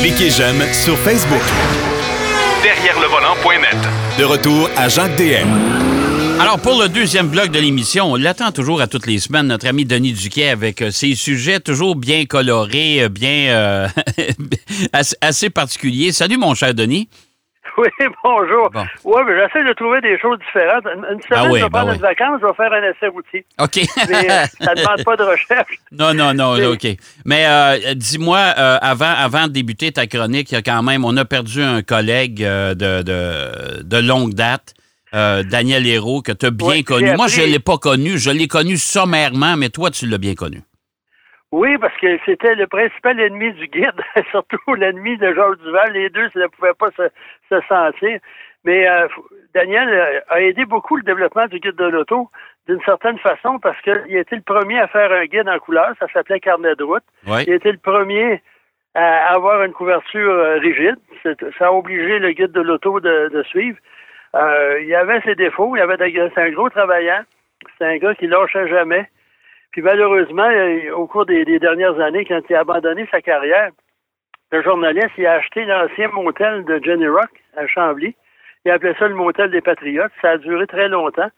Cliquez j'aime sur Facebook. Derrière le volant.net. De retour à Jacques DM. Alors, pour le deuxième bloc de l'émission, on l'attend toujours à toutes les semaines, notre ami Denis Duquet, avec euh, ses sujets toujours bien colorés, euh, bien euh, assez, assez particuliers. Salut, mon cher Denis. Oui, bonjour. Bon. Oui, mais j'essaie de trouver des choses différentes. Une une semaine, Ah oui, je vais ben prendre oui. une vacance, je vais faire un essai routier. OK. Mais euh, ça ne demande pas de recherche. non, non, non, OK. Mais euh, dis-moi, euh, avant, avant de débuter ta chronique, il y a quand même, on a perdu un collègue de, de, de longue date. euh, Daniel Hérault, que tu as bien connu. Moi, je ne l'ai pas connu. Je l'ai connu sommairement, mais toi, tu l'as bien connu. Oui, parce que c'était le principal ennemi du guide, surtout l'ennemi de Georges Duval. Les deux, ça ne pouvait pas se, se sentir. Mais euh, Daniel euh, a aidé beaucoup le développement du guide de l'auto d'une certaine façon parce qu'il a été le premier à faire un guide en couleur. Ça s'appelait Carnet de route. Il a été le premier à avoir une couverture euh, rigide. Ça a obligé le guide de l'auto de, de suivre. Euh, il avait ses défauts. Il avait des- c'est un gros travaillant. C'est un gars qui lâchait jamais. Puis malheureusement, euh, au cours des, dernières années, quand il a abandonné sa carrière, le journaliste il a acheté l'ancien motel de Jenny Rock à Chambly. Il appelait ça le motel des Patriotes. Ça a duré très longtemps.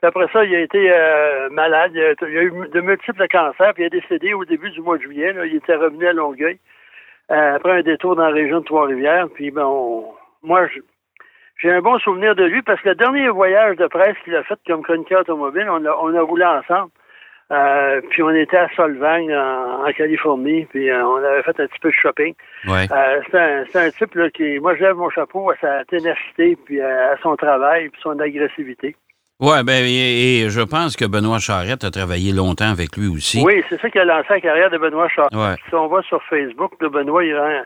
Puis après ça, il a été euh, malade. Il a, eu de multiples cancers. Puis il est décédé au début du mois de juillet. là. Il était revenu à Longueuil euh, après un détour dans la région de Trois-Rivières. Puis ben, on- moi, j'ai un bon souvenir de lui parce que le dernier voyage de presse qu'il a fait comme chroniqueur automobile, on a, on a roulé ensemble. Euh, puis on était à Solvang, en, en Californie, puis euh, on avait fait un petit peu de shopping. Ouais. Euh, c'est un, c'est un type là, qui, moi, je lève mon chapeau à sa ténacité, puis à, à son travail, puis son agressivité. Oui, ben, et, et je pense que Benoît Charette a travaillé longtemps avec lui aussi. Oui, c'est ça qui a lancé la carrière de Benoît. Ouais. Si on va sur Facebook, de Benoît, il rend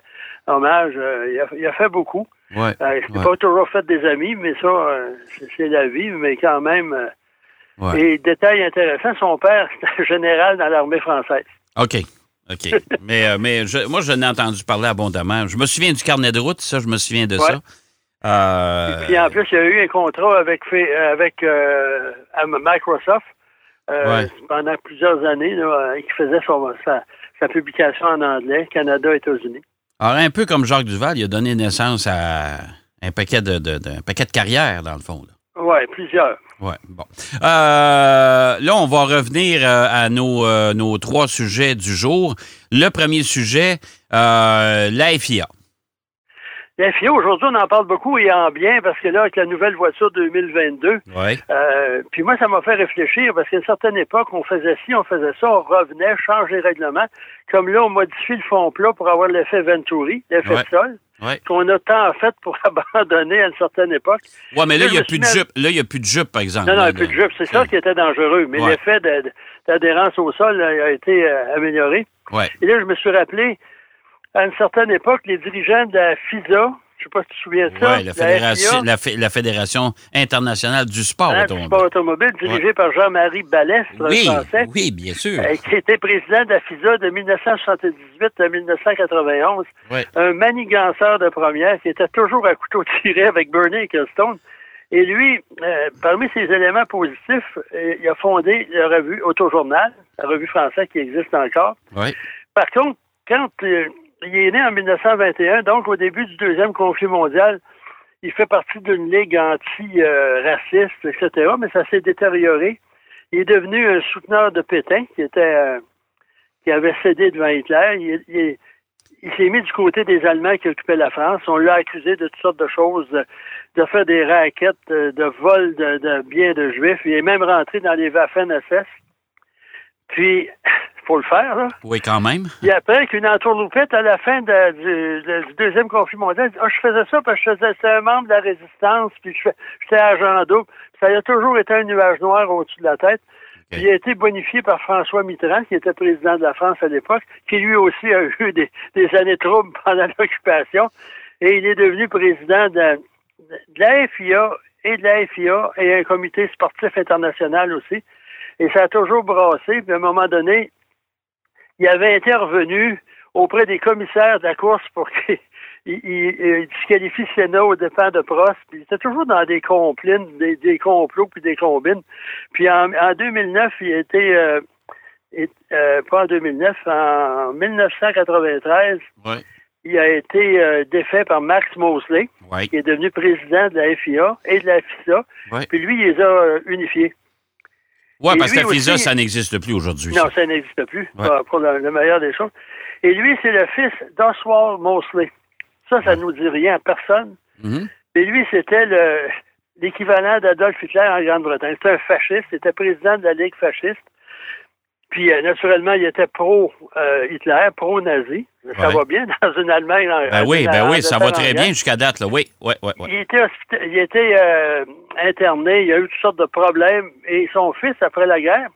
hommage. euh, il, a, il a fait beaucoup. Ouais. Euh, pas toujours fait des amis, mais ça, euh, c'est, c'est la vie, mais quand même. Ouais. Et détail intéressant, son père, c'était général dans l'armée française. OK. OK. mais euh, mais je- moi, je n'ai entendu parler abondamment. Je me souviens du carnet de route, ça, je me souviens de ça. Euh, Puis en plus, il y a eu un contrat avec, avec euh, à Microsoft Ouais. pendant plusieurs années, là, qui faisait son- sa, sa publication en anglais, Canada, États-Unis. alors, un peu comme Jacques Duval, il a donné naissance à un paquet de, de, de- un paquet de carrières, dans le fond. là. Oui, plusieurs. Ouais, bon. Euh, là, on va revenir euh, à nos, euh, nos trois sujets du jour. Le premier sujet, euh, la FIA. La FIA, aujourd'hui, on en parle beaucoup et en bien parce que là, avec la nouvelle voiture 2022, Oui. euh, puis moi, ça m'a fait réfléchir parce qu'à une certaine époque, on faisait ci, on faisait ça, on revenait, change les règlements. Comme là, on modifie le fond plat pour avoir l'effet Venturi, l'effet Ouais. de sol, Ouais. qu'on a tant fait pour abandonner à une certaine époque. Ouais, mais là, il n'y a plus de jupe. Là, il n'y a plus de jupe, par exemple. Non, non, il n'y a plus de jupe. C'est ça qui était dangereux. Mais Ouais. l'effet d'adhérence au sol a été euh, amélioré. Ouais. Et là, je me suis rappelé, à une certaine époque, les dirigeants de la FISA, je sais pas si tu te souviens de ça, Ouais, la, fédération, FIA, la, la Fédération internationale du sport hein, du automobile. sport automobile, dirigé par Jean-Marie Balestre, Oui, Français, oui, bien sûr. euh, qui était président de la FISA de 1978 à 1991, Ouais. un maniganceur de première qui était toujours à couteau tiré avec Bernie Ecclestone. Et lui, euh, parmi ses éléments positifs, euh, il a fondé la revue Autojournal, la revue française qui existe encore. Ouais. Par contre, quand euh, il est né en 1921, donc au début du deuxième conflit mondial, il fait partie d'une ligue anti-raciste, etc., mais ça s'est détérioré. Il est devenu un souteneur de Pétain, qui était euh, qui avait cédé devant Hitler. Il, il- il s'est mis du côté des Allemands qui occupaient la France. On l'a accusé de toutes sortes de choses, de, faire des raquettes, de, de vol de, de biens de juifs. Il est même rentré dans les Waffen-SS. Puis, faut le faire, là. Oui, quand même. Puis après, qu'une entourloupette à la fin de- du, de- du deuxième conflit mondial, dit, ah, je faisais ça parce que je faisais, j'étais un membre de la résistance, puis j'étais agent double. Ça a toujours été un nuage noir au-dessus de la tête. Il a été bonifié par François Mitterrand, qui était président de la France à l'époque, qui lui aussi a eu des, des années troubles pendant l'occupation. Et il est devenu président de, de la FIA et de la FIA et un comité sportif international aussi. Et ça a toujours brassé. Puis à un moment donné, il avait intervenu auprès des commissaires de la course pour qu'ils il, il- il disqualifie Senna aux dépens de Prost. Puis il était toujours dans des complines, des, des complots puis des combines. Puis en, en 2009, il était euh, et- euh, pas en 2009, en 1993, Ouais. il a été euh, défait par Max Mosley, qui est devenu président de la FIA et de la FISA. Ouais. Puis lui, il les a euh, unifiés. Et parce que la FISA, aussi- ça n'existe plus aujourd'hui. Non, ça. ça n'existe plus, Ouais. pour- le, le meilleur des choses. Et lui, c'est le fils d'Oswald Mosley. Ça, ça nous dit rien à personne. Mhm. Et lui, c'était le- l'équivalent d'Adolf Hitler en Grande-Bretagne. C'était un fasciste, c'était président de la Ligue fasciste. Puis, euh, naturellement, il était pro-Hitler, pro-nazi. Ça Ouais. va bien dans une Allemagne. en- Ben en- oui, ben en oui, ça va très en bien jusqu'à date, là. Oui, oui, oui. oui. Il était, il était euh, interné, il y a eu toutes sortes de problèmes. Et son fils, après la guerre,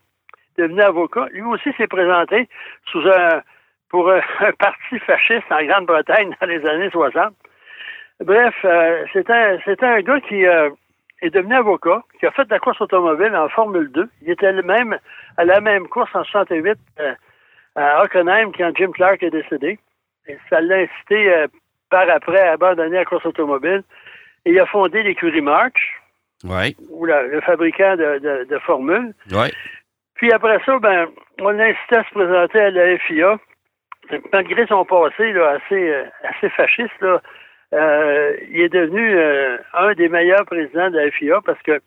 devenu avocat, lui aussi s'est présenté sous un, pour un, un parti fasciste en Grande-Bretagne dans les années 60. Bref, euh, c'était un, gars qui euh, est devenu avocat, qui a fait de la course automobile en Formule 2. Il était le même à la même course en 68 euh, à Hockenheim quand Jim Clark est décédé. Et ça l'a incité euh, par après à abandonner la course automobile. Et il a fondé l'écurie March, ou la- le fabricant de, de, de formules. Puis après ça, ben, on l'a incité à se présenter à la FIA. Malgré son passé là, assez, euh, assez fasciste, là, euh, il est devenu euh, un des meilleurs présidents de la FIA parce que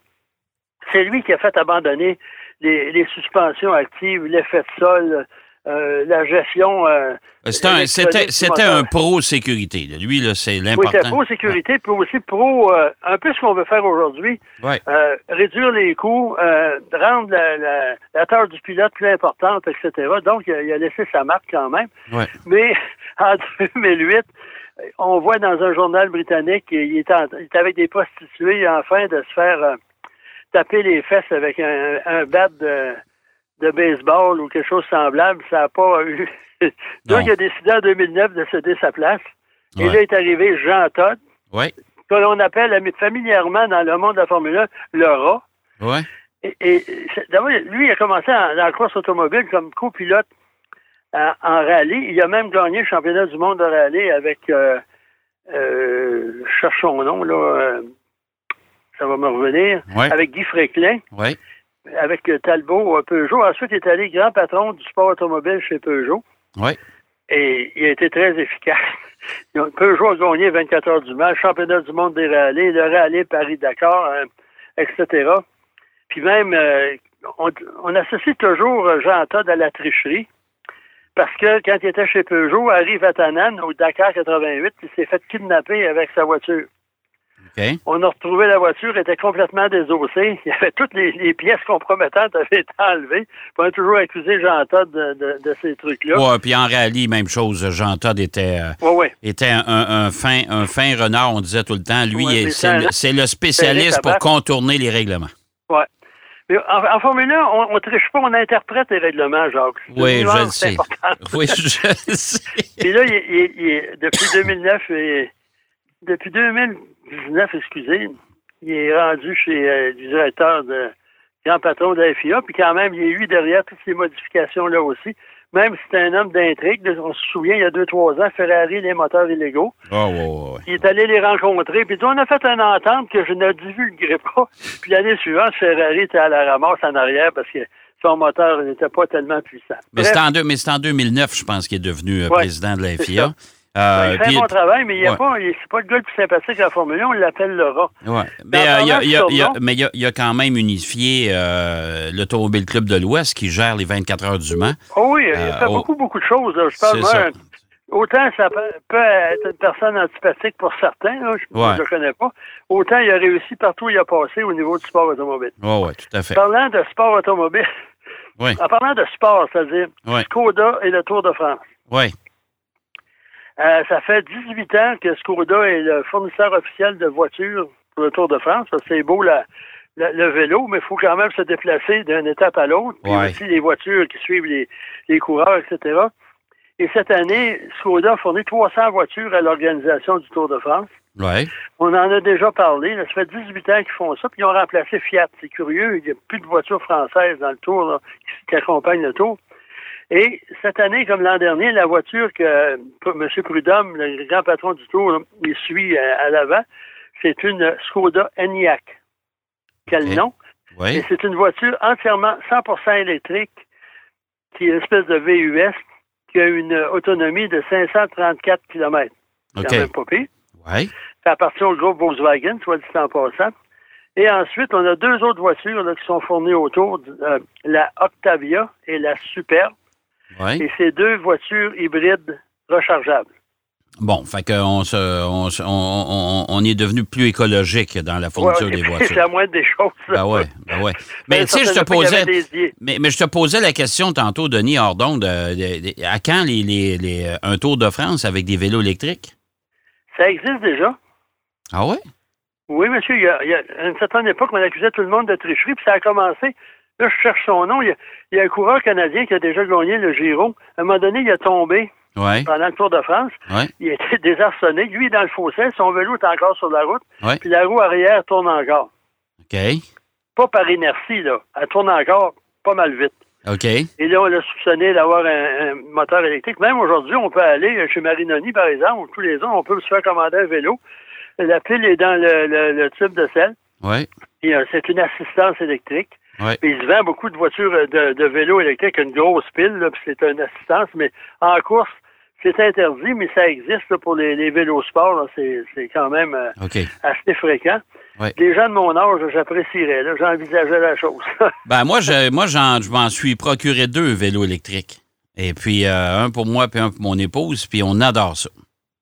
c'est lui qui a fait abandonner les, les suspensions actives, l'effet de sol, euh, la gestion. C'était un, c'était, c'était pro-sécurité. Lui, c'est Oui, l'important. c'est pro-sécurité, puis aussi pro, un peu ce qu'on veut faire aujourd'hui, Ouais. réduire les coûts, rendre la, la, la tâche du pilote plus importante, etc. Donc, il a, il a laissé sa marque quand même. Ouais. Mais en 2008, on voit dans un journal britannique qu'il est, avec des prostituées en train de se faire euh, taper les fesses avec un, un bat de, de baseball ou quelque chose de semblable. Ça n'a pas eu... Donc, il a décidé en 2009 de céder sa place. Et Ouais. là est arrivé Jean Todt, Oui, que l'on appelle ami- familièrement dans le monde de la Formule 1 le rat. oui. Et, et lui, il a commencé en- dans la course automobile comme copilote en, en rallye. Il a même gagné le championnat du monde de rallye avec, euh, euh, je cherche son nom, là, euh, ça va me revenir, Ouais. avec Guy Fréclin, avec euh, Talbot Peugeot. Ensuite, il est allé grand patron du sport automobile chez Peugeot. oui. Et il a été très efficace. Peugeot a gagné 24 heures du match, championnat du monde des rallyes, le rallye Paris-Dakar, euh, etc. Puis même, euh, on, on associe toujours Jean Todt à la tricherie. Parce que quand il était chez Peugeot, arrive à Tanan, au Dakar 88, il s'est fait kidnapper avec sa voiture. On a retrouvé la voiture, elle était complètement désossée. Il y avait toutes les, les pièces compromettantes avaient été enlevées. Puis on a toujours accusé Jean Todt de, de- de ces trucs-là. Ouais, puis en rallye, même chose. Jean Todd était, euh, Ouais, ouais. était un, fin, un fin renard, on disait tout le temps. Lui, Ouais, mais c'est, le, le spécialiste pour contourner les règlements. Ouais. En, en Formule 1, on, on triche pas, on interprète les règlements, Jacques. Oui, je le sais. Oui, je le sais. Puis là, il, il depuis 2009, et, depuis 2019, excusez, il est rendu chez euh, le directeur de grand patron de la FIA, puis quand même, il est eu derrière toutes ces modifications-là aussi. Même si c'est un homme d'intrigue, on se souvient, il y a deux, trois ans, Ferrari, les moteurs illégaux. Oh, ouais, ouais, ouais. Il est allé les rencontrer, puis on a fait une entente que je ne divulguerai pas. Puis l'année suivante, Ferrari était à la ramasse en arrière parce que son moteur n'était pas tellement puissant. Mais c'est en, deux- mais c'est en 2009, je pense, qu'il est devenu euh, Ouais, président de la FIA. Euh, il fait un bon travail, mais il est ouais. pas, pas le gars le plus sympathique à la Formule 1, on l'appelle le rat. Ouais. Mais En euh, il y a- mais il y a- quand même unifié euh, l'Automobile Club de l'Ouest qui gère les 24 heures du Mans. Oh oui, il fait oh. beaucoup, beaucoup de choses. là. Je parle, ça. autant ça peut, être une personne antipathique pour certains, là, je Ouais. ne le connais pas, autant il a réussi partout où il a passé au niveau du sport automobile. Oui, oui, tout à fait. Parlant de sport automobile, Oui, en parlant de sport, c'est-à-dire. Skoda et le Tour de France. oui. Euh, ça fait 18 ans que Skoda est le fournisseur officiel de voitures pour le Tour de France. parce que C'est beau la- la- le vélo, mais il faut quand même se déplacer d'une étape à l'autre. Puis Ouais. aussi les voitures qui suivent les, les coureurs, etc. Et cette année, Skoda a fourni 300 voitures à l'organisation du Tour de France. On en a déjà parlé. là. Ça fait 18 ans qu'ils font ça, puis ils ont remplacé Fiat. C'est curieux, il n'y a plus de voitures françaises dans le Tour là, qui, qui accompagnent le Tour. Et cette année, comme l'an dernier, la voiture que M. Prudhomme, le grand patron du Tour, là, il suit euh, à l'avant, c'est une Skoda Enyaq. Quel Ok. nom? Oui. Et c'est une voiture entièrement 100% électrique, qui est une espèce de VUS, qui a une autonomie de 534 km. OK. quand même pas pire. Oui. Ça appartient au groupe Volkswagen, soit dit en passant. Et ensuite, on a deux autres voitures là, qui sont fournies autour, euh, la Octavia et la Superbe. Oui. Et c'est deux voitures hybrides rechargeables. Bon, fait qu'on se, on, on, on- est devenu plus écologique dans la fourniture Ouais, des voitures. C'est la moindre des choses. Ben ouais, ben ouais. Mais tu sais, je te posais. Mais, mais je te posais la question tantôt, Denis Hordon, de, de- de- à quand les, les- les- euh, un Tour de France avec des vélos électriques? Ça existe déjà. Ah ouais? Oui, monsieur, il y a, il y a- une certaine époque, on accusait tout le monde de tricherie, puis ça a commencé. Là, je cherche son nom. Il y, a, il y a un coureur canadien qui a déjà gagné le Giro. À un moment donné, il a tombé pendant le Tour de France. oui, Il a été désarçonné. Lui, est dans le fossé. Son vélo est encore sur la route. Puis la roue arrière tourne encore. OK. Pas par inertie, là. Elle tourne encore pas mal vite. OK. Et là, on l'a soupçonné d'avoir un, un moteur électrique. Même aujourd'hui, on peut aller chez Marinoni, par exemple, ou tous les ans, on peut se faire commander un vélo. La pile est dans le, le- le tube de sel. Oui, Et, euh, c'est une assistance électrique. Puis il se vend beaucoup de voitures euh, de, de vélos électriques, une grosse pile, là, puis c'est une assistance, mais en course, c'est interdit, mais ça existe là, pour les, les vélos sport. C'est, c'est quand même euh, assez fréquent. Ouais. Les gens de mon âge, j'apprécierais. Là, j'envisageais la chose. Ben moi, je, moi, j'en- je m'en suis procuré deux vélos électriques. Et puis, euh, un pour moi, puis un pour mon épouse, puis on adore ça.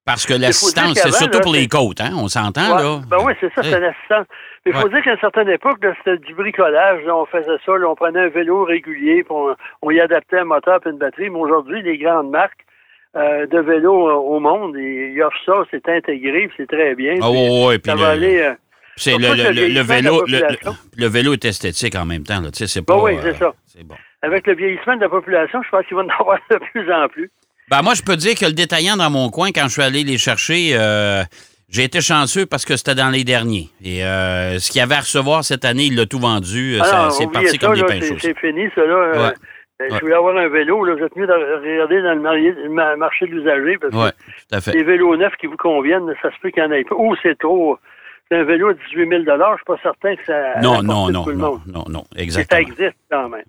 Parce que l'assistance, c'est surtout là, pour les côtes, hein? On s'entend, Ouais. là? Ben oui, c'est ça, c'est Ouais. Il faut Ouais. dire qu'à une certaine époque, c'était du bricolage. là, on faisait ça, là, on prenait un vélo régulier, puis on, on y adaptait un moteur et une batterie. Mais aujourd'hui, les grandes marques euh, de vélos euh, au monde, ils, ils offrent ça, c'est intégré, puis c'est très bien. Ah oui, oui, puis ça le, va aller... euh, c'est le, vélo, le, vélo est esthétique en même temps, là. C'est pas... Ben oui, c'est ça. Bon. avec le vieillissement de la population, je pense qu'il va en avoir de plus en plus. Ben moi, je peux dire que le détaillant dans mon coin, quand je suis allé les chercher, euh, j'ai été chanceux parce que c'était dans les derniers. Et euh, ce qu'il y avait à recevoir cette année, il l'a tout vendu. Euh, c'est parti ça, comme des pains c'est- fini, ça. Là, Euh, Ouais. Ouais. Je voulais avoir un vélo. Là, vous êtes mieux de regarder dans le marié- marché de l'usager parce Oui, que tout à fait. les vélos neufs qui vous conviennent, ça se peut qu'il y en ait pas. Ou c'est trop. C'est un vélo à 18 000 je suis pas certain que ça. Non, non, non, tout le non, non, non, Mais ça exactement. existe quand même.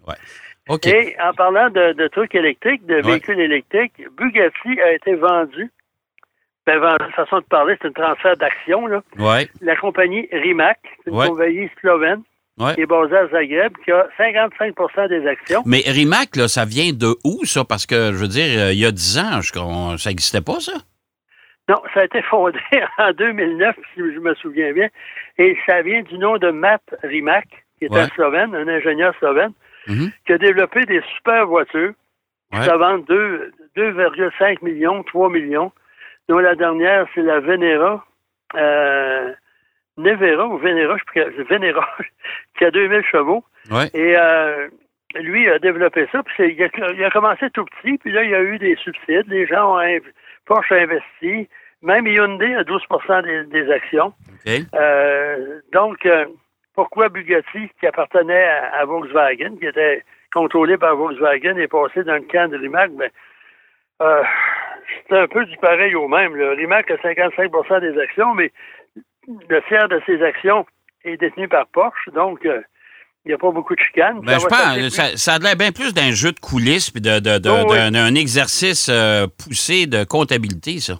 OK. Et en parlant de, de trucs électriques, de véhicules électriques, Bugatti a été vendu. Ben, vendu, façon de parler, c'est un transfert d'action. là. Oui, La compagnie Rimac, c'est une Ouais. compagnie slovène Ouais. qui est basée à Zagreb, qui a 55 des actions. Mais Rimac, là, ça vient de où, ça? Parce que, je veux dire, euh, il y a 10 ans, je- ça n'existait pas, ça? Non, ça a été fondé en 2009, si je me souviens bien, et ça vient du nom de Matt Rimac, qui est Ouais. un Slovène, un ingénieur slovène, Mhm. qui a développé des super voitures qui Ouais. se vendent deux- 2,5 millions, 3 millions, dont la dernière, c'est la Venera, euh, Nevera ou Venera, je Venera, qui a 2000 chevaux. Ouais. Et euh, lui a développé ça, puis il a, il a commencé tout petit, puis là, il y a eu des subsides. Les gens ont Porsche a investi, même Hyundai a 12 des, des actions. OK. Euh, donc, euh, pourquoi Bugatti, qui appartenait à, à Volkswagen, qui était contrôlé par Volkswagen, est passé dans le camp de Rimac? Ben, euh, c'est un peu du pareil au même. Le Rimac a 55% des actions, mais le tiers de ses actions est détenu par Porsche, donc euh, il n'y a pas beaucoup de chicanes. Ben, Ça je pense, ça, ça a l'air bien plus d'un jeu de coulisses puis de, de- de- Oh, oui. d'un, d'un exercice euh, poussé de comptabilité, ça.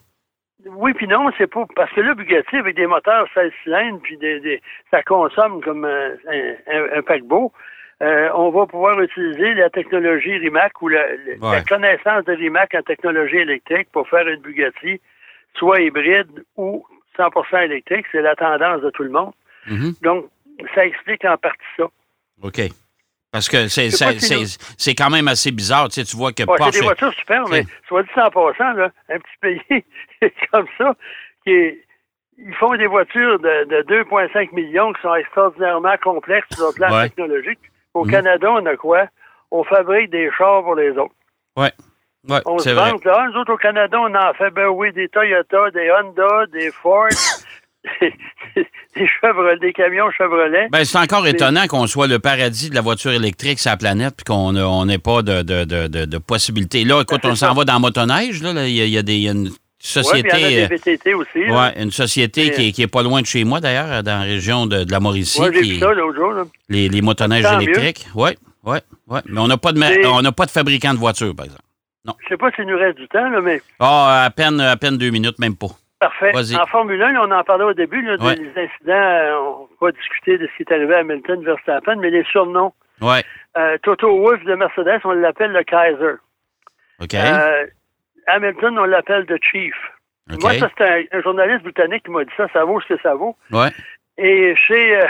Oui, puis non, c'est pas. Parce que là, Bugatti, avec des moteurs 16 cylindres, puis des, des- ça consomme comme un, un- un paquebot, euh, on va pouvoir utiliser la technologie Rimac ou la, la- Ouais. la connaissance de Rimac en technologie électrique pour faire une Bugatti, soit hybride ou 100% électrique. C'est la tendance de tout le monde. Mhm. Donc, ça explique en partie ça. OK. Parce que c'est, c'est, quand même assez bizarre. Tu, sais, tu vois que Ouais, Porsche. c'est des voitures super, mais soit dit en passant, là, un petit pays comme ça, qui est- ils font des voitures de, de 2,5 millions qui sont extraordinairement complexes sur le plan Ouais. technologique. Au Mhm. Canada, on a quoi? On fabrique des chars pour les autres. Ouais. Ouais, On c'est se vrai. vante, là. Nous autres, au Canada, on en fait, ben oui, des Toyota, des Honda, des Ford, des Chevrolet, des camions Chevrolet. Ben, c'est encore étonnant qu'on soit le paradis de la voiture électrique sur la planète puis qu'on a- on n'ait pas de, de, de, de, possibilités. Là, écoute, Ben, on s'en va dans motoneige. Là. Il, y a, il y a des, y a une Ouais, société. il y en a des euh, VTT aussi. là. ouais, une société qui est, qui est pas loin de chez moi, d'ailleurs, dans la région de, de la Mauricie. J'ai vu ça l'autre jour. Là. les, les motoneiges électriques. Oui, oui, oui. Mais on n'a pas, de on pas de fabricant de voiture, par exemple. Je sais pas s'il nous reste du temps, là, mais Ah, à peine, à peine deux minutes, même pas. Parfait. En Formule 1, on en parlait au début, là, des incidents. Euh, on va discuter de ce qui est arrivé à Hamilton, Verstappen, mais les surnoms. Ouais. Euh, Toto Wolff de Mercedes, on l'appelle le Kaiser. OK. Euh, Hamilton, on l'appelle The Chief. Moi, ça, c'est un, journaliste britannique qui m'a dit ça. Ça vaut ce que ça vaut. Ouais. Et chez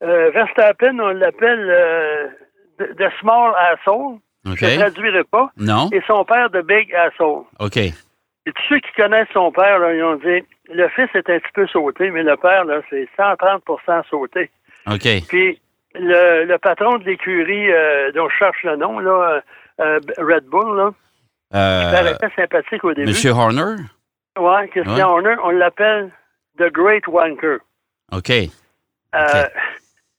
Verstappen, on l'appelle The Small Asshole. Je ne traduirai pas. Non. Et son père, The Big Asshole. OK. Et tous ceux qui connaissent son père, ils ont dit le fils est un petit peu sauté, mais le père, là, c'est 130% sauté. OK. Puis le, patron de l'écurie euh, dont je cherche le nom, là, euh, Red Bull, là, euh, était sympathique au début. Monsieur Horner? Oui, Christian Horner, on l'appelle The Great Wanker. OK. Euh,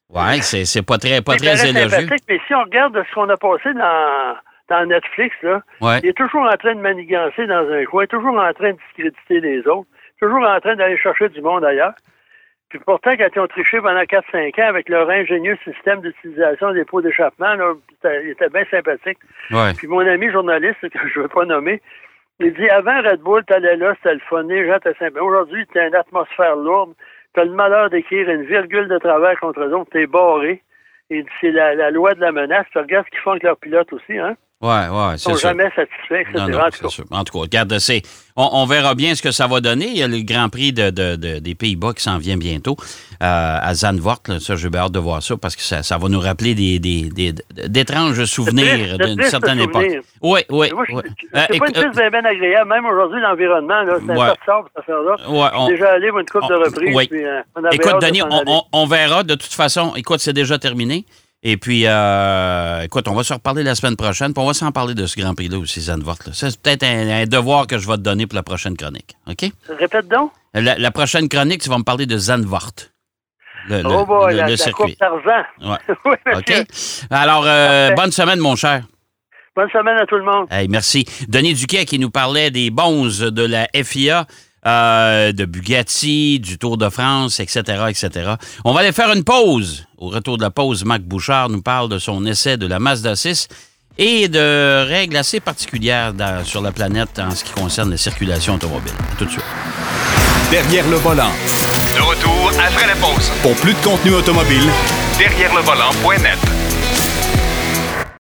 Oui, c'est pas très, pas très élogieux. Mais si on regarde ce qu'on a passé dans dans Netflix, là, il est toujours en train de manigancer dans un coin, toujours en train de discréditer les autres, toujours en train d'aller chercher du monde ailleurs. Puis pourtant, quand ils ont triché pendant 4-5 ans avec leur ingénieux système d'utilisation des pots d'échappement, il était bien sympathique. Puis mon ami journaliste, que je ne veux pas nommer, il dit avant Red Bull, t'allais là, c'était le fun, les gens étaient sympas. Aujourd'hui, t'as une atmosphère lourde, t'as le malheur d'écrire une virgule de travers contre eux autres, t'es barré. Et c'est la, la, loi de la menace. Tu regardes ce qu'ils font avec leurs pilotes aussi, hein? Oui, oui, c'est sûr. jamais satisfaits, etc. Non, non, en, sûr. en tout cas, regarde, on, on, verra bien ce que ça va donner. Il y a le Grand Prix de, de, des Pays-Bas qui s'en vient bientôt euh, à Zandvoort. Là. Ça, j'ai hâte de voir ça parce que ça, ça va nous rappeler des, des, d'étranges souvenirs d'une certaine époque. Oui, oui. oui. C'est pas une piste bien, bien agréable. Même aujourd'hui, l'environnement, c'est ouais. cette affaire-là. Ouais, on, déjà allé une coupe de reprises. Oui. Puis, euh, on écoute, Denis, on, on, verra. De toute façon, écoute, c'est déjà terminé. Et puis, euh, écoute, on va se reparler la semaine prochaine, puis on va s'en parler de ce Grand Prix-là aussi, Zandvoort. C'est peut-être un, devoir que je vais te donner pour la prochaine chronique. OK? Répète donc. La, prochaine chronique, tu vas me parler de Zandvoort. Le, oh boy, le, la, circuit. Ouais. oui, OK? Alors, euh, bonne semaine, mon cher. Bonne semaine à tout le monde. Hey, merci. Denis Duquet qui nous parlait des bons de la FIA. Euh, de Bugatti, du Tour de France, etc., etc. On va aller faire une pause. Au retour de la pause, Marc Bouchard nous parle de son essai de la Mazda 6 et de règles assez particulières sur la planète en ce qui concerne la circulation automobile. tout de suite. Derrière le volant. De retour après la pause. Pour plus de contenu automobile, derrière le volant.net.